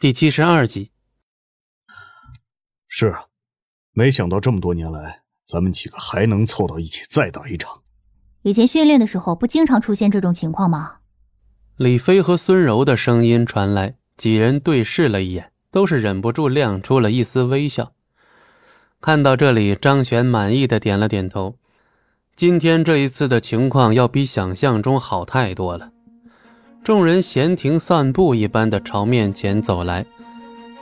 第七十二集。是啊，没想到这么多年来，咱们几个还能凑到一起再打一场。以前训练的时候，不经常出现这种情况吗？李飞和孙柔的声音传来，几人对视了一眼，都是忍不住亮出了一丝微笑。看到这里，张璇满意的点了点头。今天这一次的情况要比想象中好太多了。众人闲庭散步一般的朝面前走来，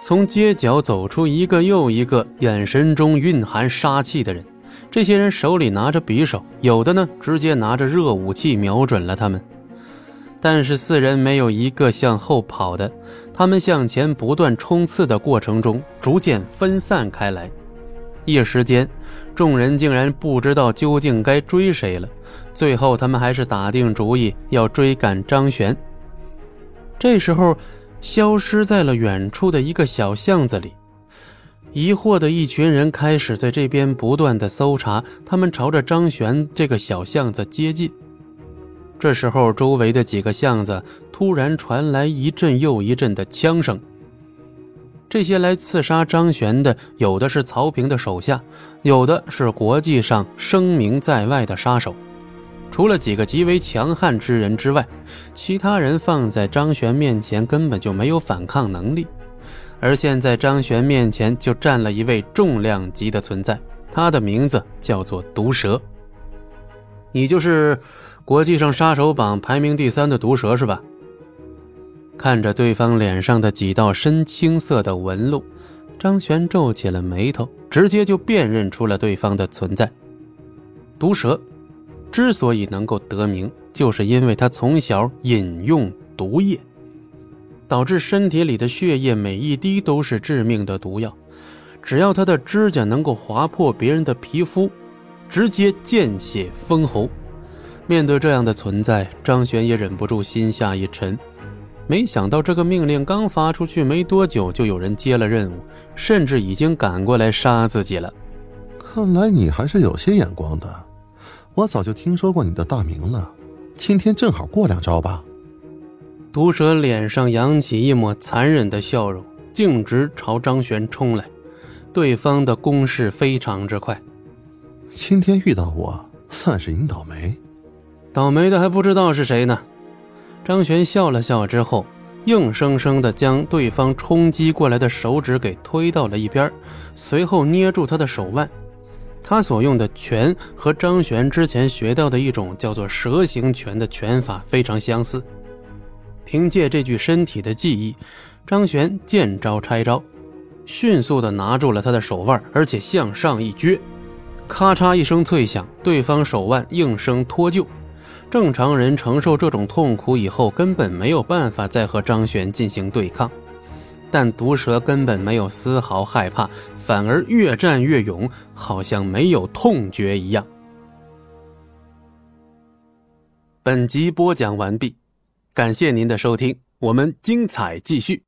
从街角走出一个又一个眼神中蕴含杀气的人。这些人手里拿着匕首，有的呢直接拿着热武器瞄准了他们。但是四人没有一个向后跑的，他们向前不断冲刺的过程中，逐渐分散开来。一时间，众人竟然不知道究竟该追谁了。最后，他们还是打定主意要追赶张璇。这时候，消失在了远处的一个小巷子里。疑惑的一群人开始在这边不断的搜查，他们朝着张璇这个小巷子接近。这时候，周围的几个巷子突然传来一阵又一阵的枪声。这些来刺杀张璇的，有的是曹平的手下，有的是国际上声名在外的杀手。除了几个极为强悍之人之外，其他人放在张璇面前根本就没有反抗能力。而现在张璇面前就站了一位重量级的存在，他的名字叫做毒蛇。你就是国际上杀手榜排名第三的毒蛇是吧？看着对方脸上的几道深青色的纹路，张璇皱起了眉头，直接就辨认出了对方的存在。毒蛇。之所以能够得名，就是因为他从小饮用毒液，导致身体里的血液每一滴都是致命的毒药。只要他的指甲能够划破别人的皮肤，直接见血封喉。面对这样的存在，张璇也忍不住心下一沉。没想到这个命令刚发出去没多久，就有人接了任务，甚至已经赶过来杀自己了。看来你还是有些眼光的。我早就听说过你的大名了，今天正好过两招吧。毒蛇脸上扬起一抹残忍的笑容，径直朝张璇冲来。对方的攻势非常之快。今天遇到我，算是你倒霉。倒霉的还不知道是谁呢。张璇笑了笑之后，硬生生的将对方冲击过来的手指给推到了一边，随后捏住他的手腕。他所用的拳和张玄之前学到的一种叫做蛇形拳的拳法非常相似。凭借这具身体的记忆，张玄见招拆招，迅速的拿住了他的手腕，而且向上一撅，咔嚓一声脆响，对方手腕应声脱臼。正常人承受这种痛苦以后，根本没有办法再和张玄进行对抗。但毒蛇根本没有丝毫害怕，反而越战越勇，好像没有痛觉一样。本集播讲完毕，感谢您的收听，我们精彩继续。